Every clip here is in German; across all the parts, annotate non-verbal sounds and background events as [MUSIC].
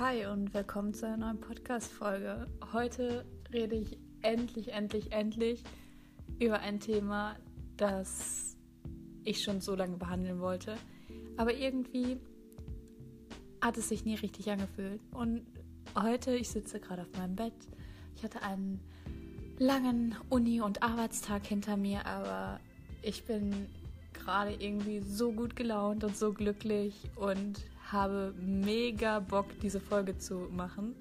Hi und willkommen zu einer neuen Podcast-Folge. Heute rede ich endlich, endlich, endlich über ein Thema, das ich schon so lange behandeln wollte. Aber irgendwie hat es sich nie richtig angefühlt. Und heute, ich sitze gerade auf meinem Bett. Ich hatte einen langen Uni- und Arbeitstag hinter mir, aber ich bin gerade irgendwie so gut gelaunt und so glücklich und habe mega Bock, diese Folge zu machen.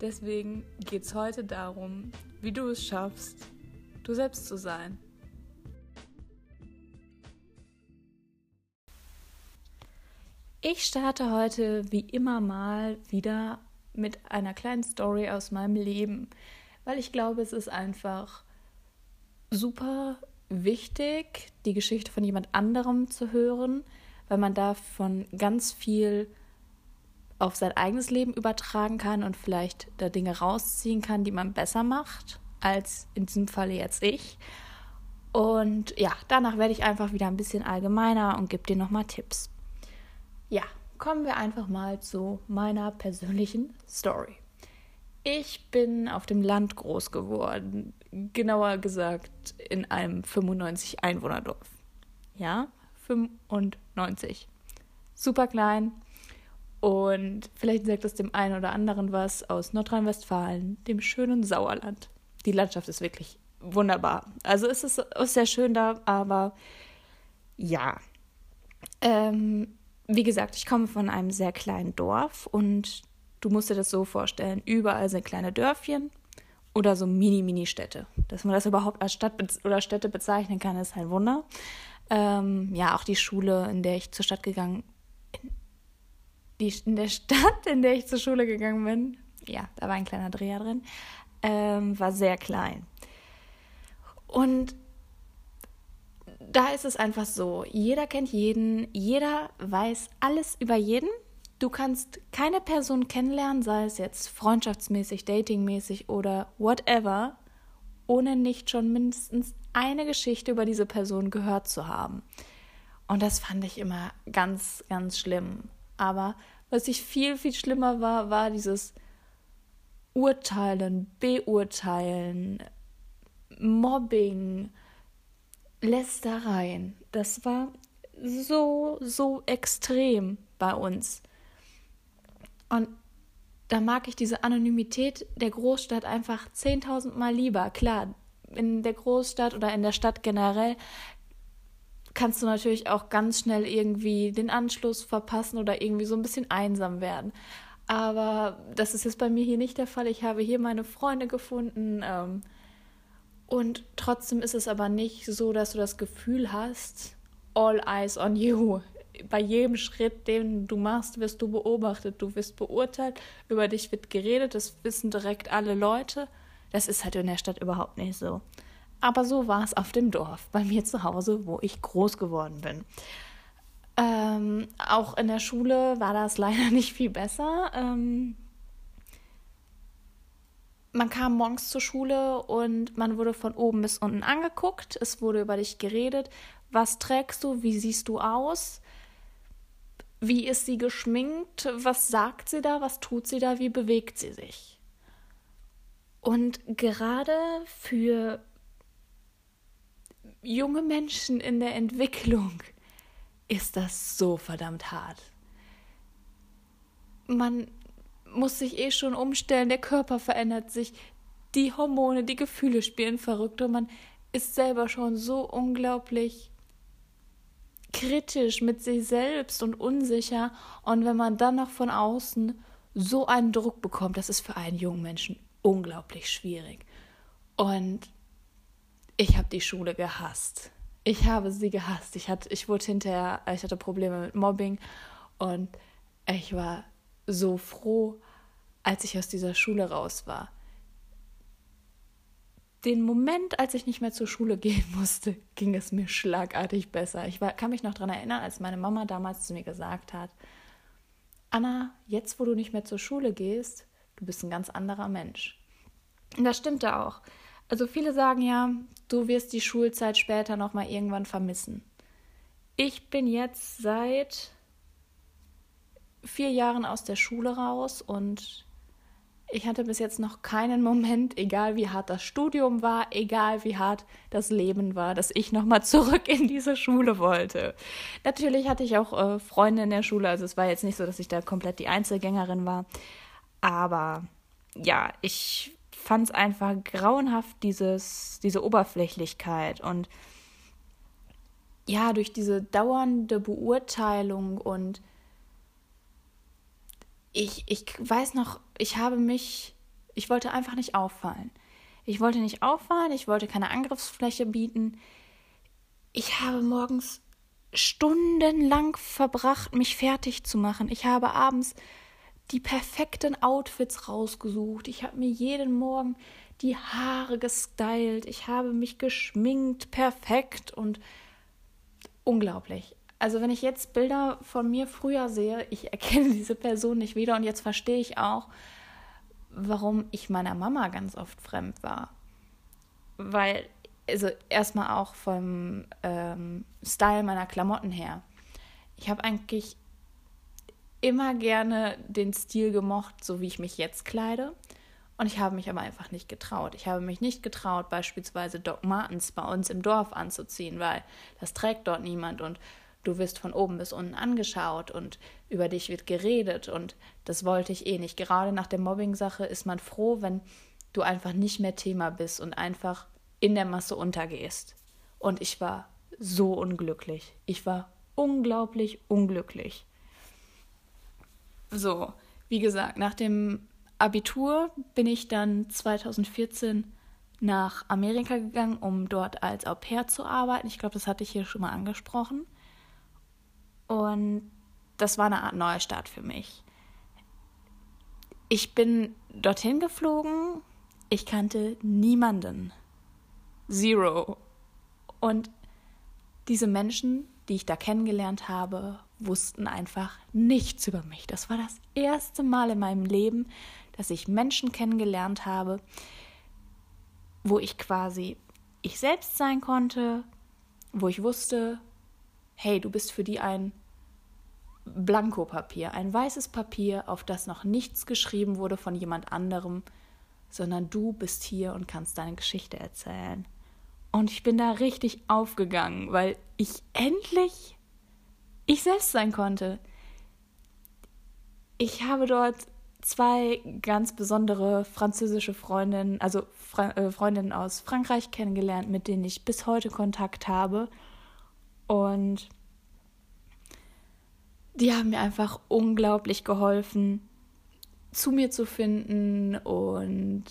Deswegen geht es heute darum, wie du es schaffst, du selbst zu sein. Ich starte heute wie immer mal wieder mit einer kleinen Story aus meinem Leben, weil ich glaube, es ist einfach super wichtig, die Geschichte von jemand anderem zu hören, weil man davon ganz viel auf sein eigenes Leben übertragen kann und vielleicht da Dinge rausziehen kann, die man besser macht, als in diesem Falle jetzt ich. Und ja, danach werde ich einfach wieder ein bisschen allgemeiner und gebe dir nochmal Tipps. Ja, kommen wir einfach mal zu meiner persönlichen Story. Ich bin auf dem Land groß geworden, genauer gesagt in einem 95 Einwohnerdorf. Ja, 95. Super klein. Und vielleicht sagt es dem einen oder anderen was aus Nordrhein-Westfalen, dem schönen Sauerland. Die Landschaft ist wirklich wunderbar. Also es ist, ist sehr schön da, aber ja. Ähm, wie gesagt, ich komme von einem sehr kleinen Dorf und du musst dir das so vorstellen: überall sind kleine Dörfchen oder so Mini-Mini-Städte. Dass man das überhaupt als Stadt oder Städte bezeichnen kann, ist ein Wunder. Ähm, ja, auch die Schule, in der ich zur Stadt gegangen in, die, in der Stadt, in der ich zur Schule gegangen bin, ja, da war ein kleiner Dreher drin, ähm, war sehr klein. Und da ist es einfach so, jeder kennt jeden, jeder weiß alles über jeden. Du kannst keine Person kennenlernen, sei es jetzt freundschaftsmäßig, datingmäßig oder whatever, ohne nicht schon mindestens eine Geschichte über diese Person gehört zu haben. Und das fand ich immer ganz, ganz schlimm. Aber was ich viel, viel schlimmer war, war dieses Urteilen, Beurteilen, Mobbing, Lästereien. Das war so, so extrem bei uns. Und da mag ich diese Anonymität der Großstadt einfach 10.000 Mal lieber. Klar, in der Großstadt oder in der Stadt generell kannst du natürlich auch ganz schnell irgendwie den Anschluss verpassen oder irgendwie so ein bisschen einsam werden. Aber das ist jetzt bei mir hier nicht der Fall. Ich habe hier meine Freunde gefunden. Ähm, und trotzdem ist es aber nicht so, dass du das Gefühl hast, all eyes on you bei jedem Schritt, den du machst, wirst du beobachtet, du wirst beurteilt, über dich wird geredet, das wissen direkt alle Leute. Das ist halt in der Stadt überhaupt nicht so. Aber so war es auf dem Dorf, bei mir zu Hause, wo ich groß geworden bin. Ähm, auch in der Schule war das leider [LAUGHS] nicht viel besser. Ähm, man kam morgens zur Schule und man wurde von oben bis unten angeguckt. Es wurde über dich geredet. Was trägst du? Wie siehst du aus? Wie ist sie geschminkt? Was sagt sie da? Was tut sie da? Wie bewegt sie sich? Und gerade für junge Menschen in der Entwicklung ist das so verdammt hart. Man muss sich eh schon umstellen, der Körper verändert sich, die Hormone, die Gefühle spielen verrückt und man ist selber schon so unglaublich kritisch mit sich selbst und unsicher. Und wenn man dann noch von außen so einen Druck bekommt, das ist für einen jungen Menschen unglaublich schwierig. Und ich habe die Schule gehasst. Ich habe sie gehasst. Ich hatte, ich wurde hinterher, ich hatte Probleme mit Mobbing und ich war so froh, als ich aus dieser Schule raus war den Moment, als ich nicht mehr zur Schule gehen [LAUGHS] musste, ging es mir schlagartig besser. Ich war, kann mich noch daran erinnern, als meine Mama damals zu mir gesagt hat, Anna, jetzt wo du nicht mehr zur Schule gehst, du bist ein ganz anderer Mensch. Und das stimmte auch. Also viele sagen ja, du wirst die Schulzeit später noch mal irgendwann vermissen. Ich bin jetzt seit vier Jahren aus der Schule raus und ich hatte bis jetzt noch keinen Moment, egal wie hart das Studium war, egal wie hart das Leben war, dass ich nochmal zurück in diese Schule wollte. Natürlich hatte ich auch äh, Freunde in der Schule, also es war jetzt nicht so, dass ich da komplett die Einzelgängerin war. Aber ja, ich fand es einfach grauenhaft, dieses, diese Oberflächlichkeit und ja, durch diese dauernde Beurteilung und ich, ich weiß noch, ich habe mich, ich wollte einfach nicht auffallen. Ich wollte nicht auffallen, ich wollte keine Angriffsfläche bieten. Ich habe morgens stundenlang verbracht, mich fertig zu machen. Ich habe abends die perfekten Outfits rausgesucht. Ich habe mir jeden Morgen die Haare gestylt. Ich habe mich geschminkt, perfekt und unglaublich. Also wenn ich jetzt Bilder von mir früher sehe, ich erkenne [LAUGHS] diese Person nicht wieder und jetzt verstehe ich auch, warum ich meiner Mama ganz oft fremd war. Weil, also erstmal auch vom ähm, Style meiner Klamotten her. Ich habe eigentlich immer gerne den Stil gemocht, so wie ich mich jetzt kleide. Und ich habe mich aber einfach nicht getraut. Ich habe mich nicht getraut, beispielsweise Doc Martens bei uns im Dorf anzuziehen, weil das trägt dort niemand und du wirst von oben bis unten angeschaut und über dich wird geredet und das wollte ich eh nicht. Gerade nach der Mobbing-Sache ist man froh, wenn du einfach nicht mehr Thema bist und einfach in der Masse untergehst. Und ich war so unglücklich. Ich war unglaublich unglücklich. So, wie gesagt, nach dem Abitur bin ich dann 2014 nach Amerika gegangen, um dort als Au pair zu arbeiten. Ich glaube, das hatte ich hier schon mal angesprochen. Und das war eine Art Neustart für mich. Ich bin dorthin geflogen, ich kannte niemanden. Zero. Und diese Menschen, die ich da kennengelernt habe, wussten einfach nichts über mich. Das war das erste Mal in meinem Leben, dass ich Menschen kennengelernt habe, wo ich quasi ich selbst sein konnte, wo ich wusste, hey, du bist für die ein Blankopapier, ein weißes Papier, auf das noch nichts geschrieben wurde von jemand anderem, sondern du bist hier und kannst deine Geschichte erzählen. Und ich bin da richtig aufgegangen, weil ich endlich ich selbst sein konnte. Ich habe dort zwei ganz besondere französische Freundinnen, also Fra äh, Freundinnen aus Frankreich kennengelernt, mit denen ich bis heute Kontakt habe. Und die haben mir einfach unglaublich geholfen, zu mir zu finden und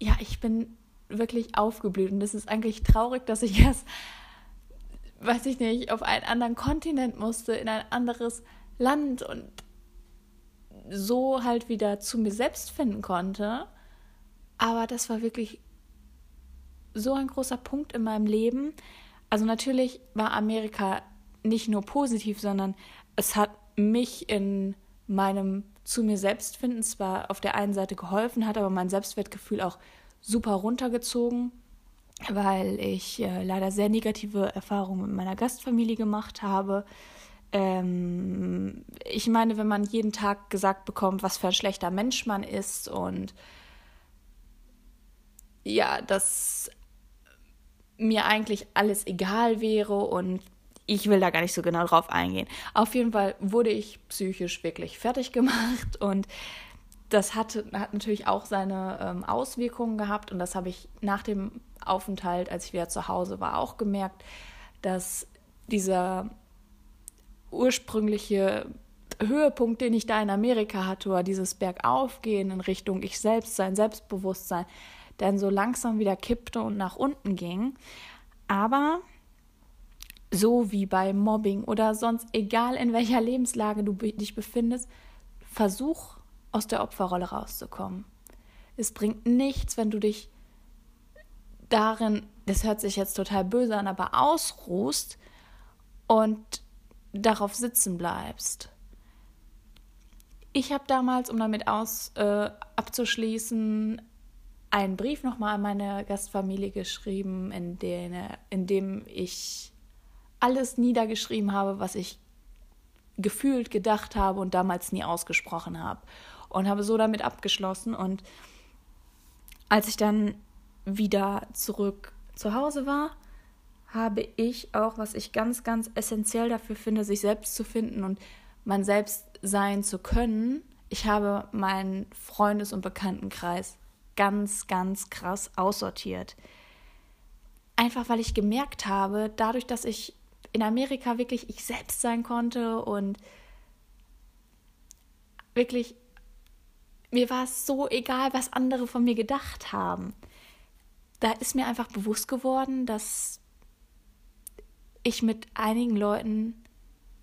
ja, ich bin wirklich aufgeblüht und es ist eigentlich traurig, dass ich erst, weiß ich nicht, auf einen anderen Kontinent musste, in ein anderes Land und so halt wieder zu mir selbst finden konnte. Aber das war wirklich so ein großer Punkt in meinem Leben. Also natürlich war Amerika nicht nur positiv, sondern es hat mich in meinem zu mir selbst finden zwar auf der einen Seite geholfen, hat aber mein Selbstwertgefühl auch super runtergezogen, weil ich äh, leider sehr negative Erfahrungen mit meiner Gastfamilie gemacht habe. Ähm, ich meine, wenn man jeden Tag gesagt bekommt, was für ein schlechter Mensch man ist und ja, dass mir eigentlich alles egal wäre und ich will da gar nicht so genau drauf eingehen. Auf jeden Fall wurde ich psychisch wirklich fertig gemacht [LAUGHS] und das hat, hat natürlich auch seine ähm, Auswirkungen gehabt und das habe ich nach dem Aufenthalt, als ich wieder zu Hause war, auch gemerkt, dass dieser ursprüngliche Höhepunkt, den ich da in Amerika hatte, war dieses Bergaufgehen in Richtung Ich selbst sein, Selbstbewusstsein, dann so langsam wieder kippte und nach unten ging. Aber so wie bei Mobbing oder sonst, egal in welcher Lebenslage du dich befindest, versuch aus der Opferrolle rauszukommen. Es bringt nichts, wenn du dich darin, das hört sich jetzt total böse an, aber ausruhst und darauf sitzen bleibst. Ich habe damals, um damit aus, äh, abzuschließen, einen Brief nochmal an meine Gastfamilie geschrieben, in, den, in dem ich alles niedergeschrieben habe, was ich gefühlt gedacht habe und damals nie ausgesprochen habe. Und habe so damit abgeschlossen. Und als ich dann wieder zurück zu Hause war, habe ich auch, was ich ganz, ganz essentiell dafür finde, sich selbst zu finden und man selbst sein zu können. Ich habe meinen Freundes- und Bekanntenkreis ganz, ganz krass aussortiert. Einfach weil ich gemerkt habe, dadurch, dass ich in Amerika wirklich ich selbst sein konnte und wirklich, mir war es so egal, was andere von mir gedacht haben. Da ist mir einfach bewusst geworden, dass ich mit einigen Leuten,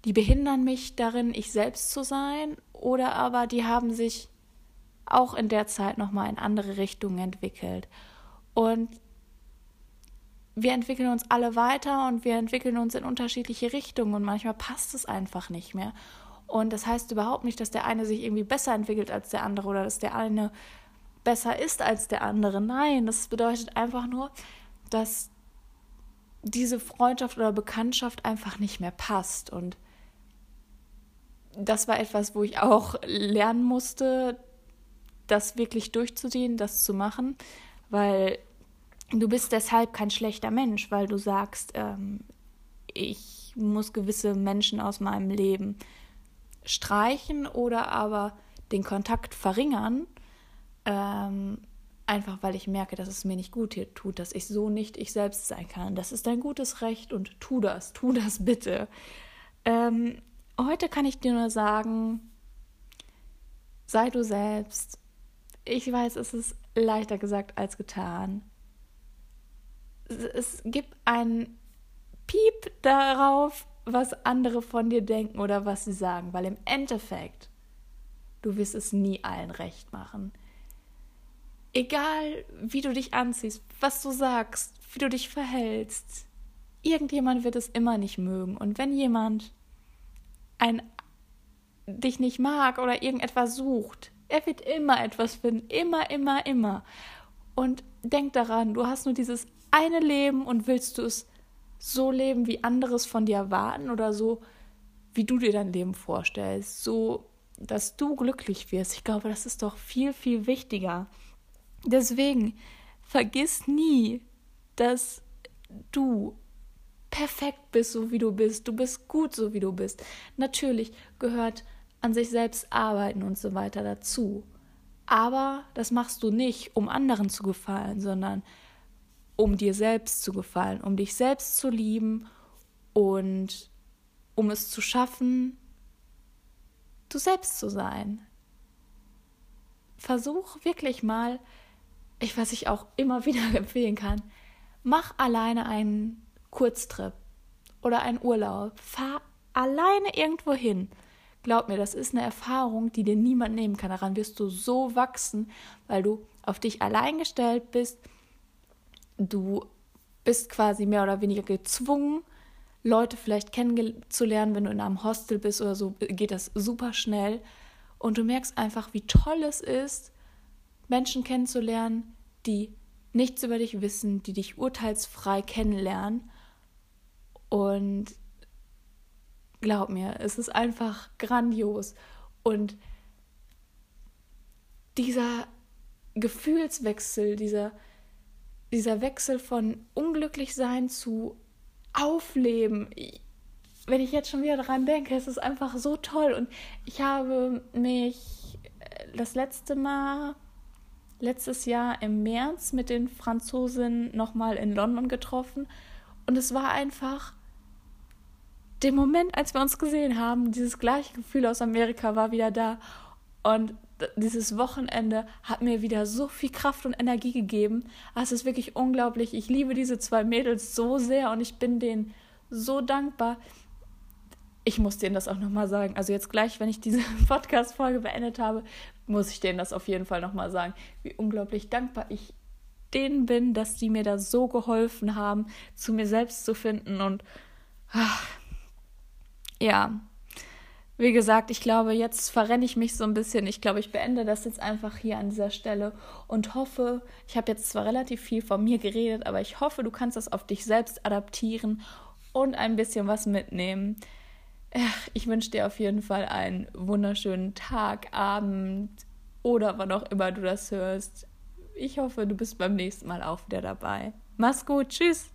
die behindern mich darin, ich selbst zu sein, oder aber die haben sich auch in der Zeit nochmal in andere Richtungen entwickelt. Und wir entwickeln uns alle weiter und wir entwickeln uns in unterschiedliche Richtungen und manchmal passt es einfach nicht mehr. Und das heißt überhaupt nicht, dass der eine sich irgendwie besser entwickelt als der andere oder dass der eine besser ist als der andere. Nein, das bedeutet einfach nur, dass diese Freundschaft oder Bekanntschaft einfach nicht mehr passt. Und das war etwas, wo ich auch lernen musste, das wirklich durchzuziehen, das zu machen, weil du bist deshalb kein schlechter Mensch, weil du sagst, ähm, ich muss gewisse Menschen aus meinem Leben streichen oder aber den Kontakt verringern, ähm, einfach weil ich merke, dass es mir nicht gut hier tut, dass ich so nicht ich selbst sein kann. Das ist dein gutes Recht und tu das, tu das bitte. Ähm, heute kann ich dir nur sagen, sei du selbst. Ich weiß, es ist leichter gesagt als getan es gibt ein Piep darauf, was andere von dir denken oder was sie sagen, weil im Endeffekt, du wirst es nie allen recht machen. Egal, wie du dich anziehst, was du sagst, wie du dich verhältst, irgendjemand wird es immer nicht mögen. Und wenn jemand ein, dich nicht mag oder irgendetwas sucht, er wird immer etwas finden, immer, immer, immer. Und denk daran, du hast nur dieses eine Leben und willst du es so leben, wie andere es von dir erwarten oder so, wie du dir dein Leben vorstellst, so, dass du glücklich wirst. Ich glaube, das ist doch viel, viel wichtiger. Deswegen vergiss nie, dass du perfekt bist, so wie du bist. Du bist gut, so wie du bist. Natürlich gehört an sich selbst arbeiten und so weiter dazu. Aber das machst du nicht, um anderen zu gefallen, sondern um dir selbst zu gefallen, um dich selbst zu lieben und um es zu schaffen, du selbst zu sein. Versuch wirklich mal, ich was ich auch immer [LAUGHS] wieder empfehlen kann, mach alleine einen Kurztrip oder einen Urlaub. Fahr alleine irgendwo hin. Glaub mir, das ist eine Erfahrung, die dir niemand nehmen kann. Daran wirst du so wachsen, weil du auf dich allein gestellt bist du bist quasi mehr oder weniger gezwungen, Leute vielleicht kennenzulernen, wenn du in einem Hostel bist oder so, geht das super schnell. Und du merkst einfach, wie toll es ist, Menschen kennenzulernen, die nichts über dich wissen, die dich urteilsfrei kennenlernen. Und glaub mir, es ist einfach grandios. Und dieser Gefühlswechsel, dieser, dieser Wechsel von unglücklich sein zu Aufleben. Wenn ich jetzt schon wieder daran denke, es ist einfach so toll. Und ich habe mich äh, das letzte Mal, letztes Jahr im März mit den Franzosen nochmal in London getroffen. Und es war einfach der Moment, als wir uns gesehen haben, dieses gleiche Gefühl aus Amerika war wieder da. Und dieses Wochenende hat mir wieder so viel Kraft und Energie gegeben. Es ist wirklich unglaublich. Ich liebe diese zwei Mädels so sehr und ich bin denen so dankbar. Ich muss denen das auch nochmal sagen. Also jetzt gleich, wenn ich diese [LAUGHS] Podcast-Folge beendet habe, muss ich denen das auf jeden Fall nochmal sagen, wie unglaublich dankbar ich denen bin, dass die mir da so geholfen haben, zu mir selbst zu finden. Und ach, ja, wie gesagt, ich glaube, jetzt verrenne ich mich so ein bisschen. Ich glaube, ich beende das jetzt einfach hier an dieser Stelle und hoffe, ich habe jetzt zwar relativ viel von mir geredet, aber ich hoffe, du kannst das auf dich selbst adaptieren und ein bisschen was mitnehmen. ich wünsche dir auf jeden Fall einen wunderschönen Tag, Abend oder wann auch immer du das hörst. Ich hoffe, du bist beim nächsten Mal auch wieder dabei. Mach's gut, tschüss.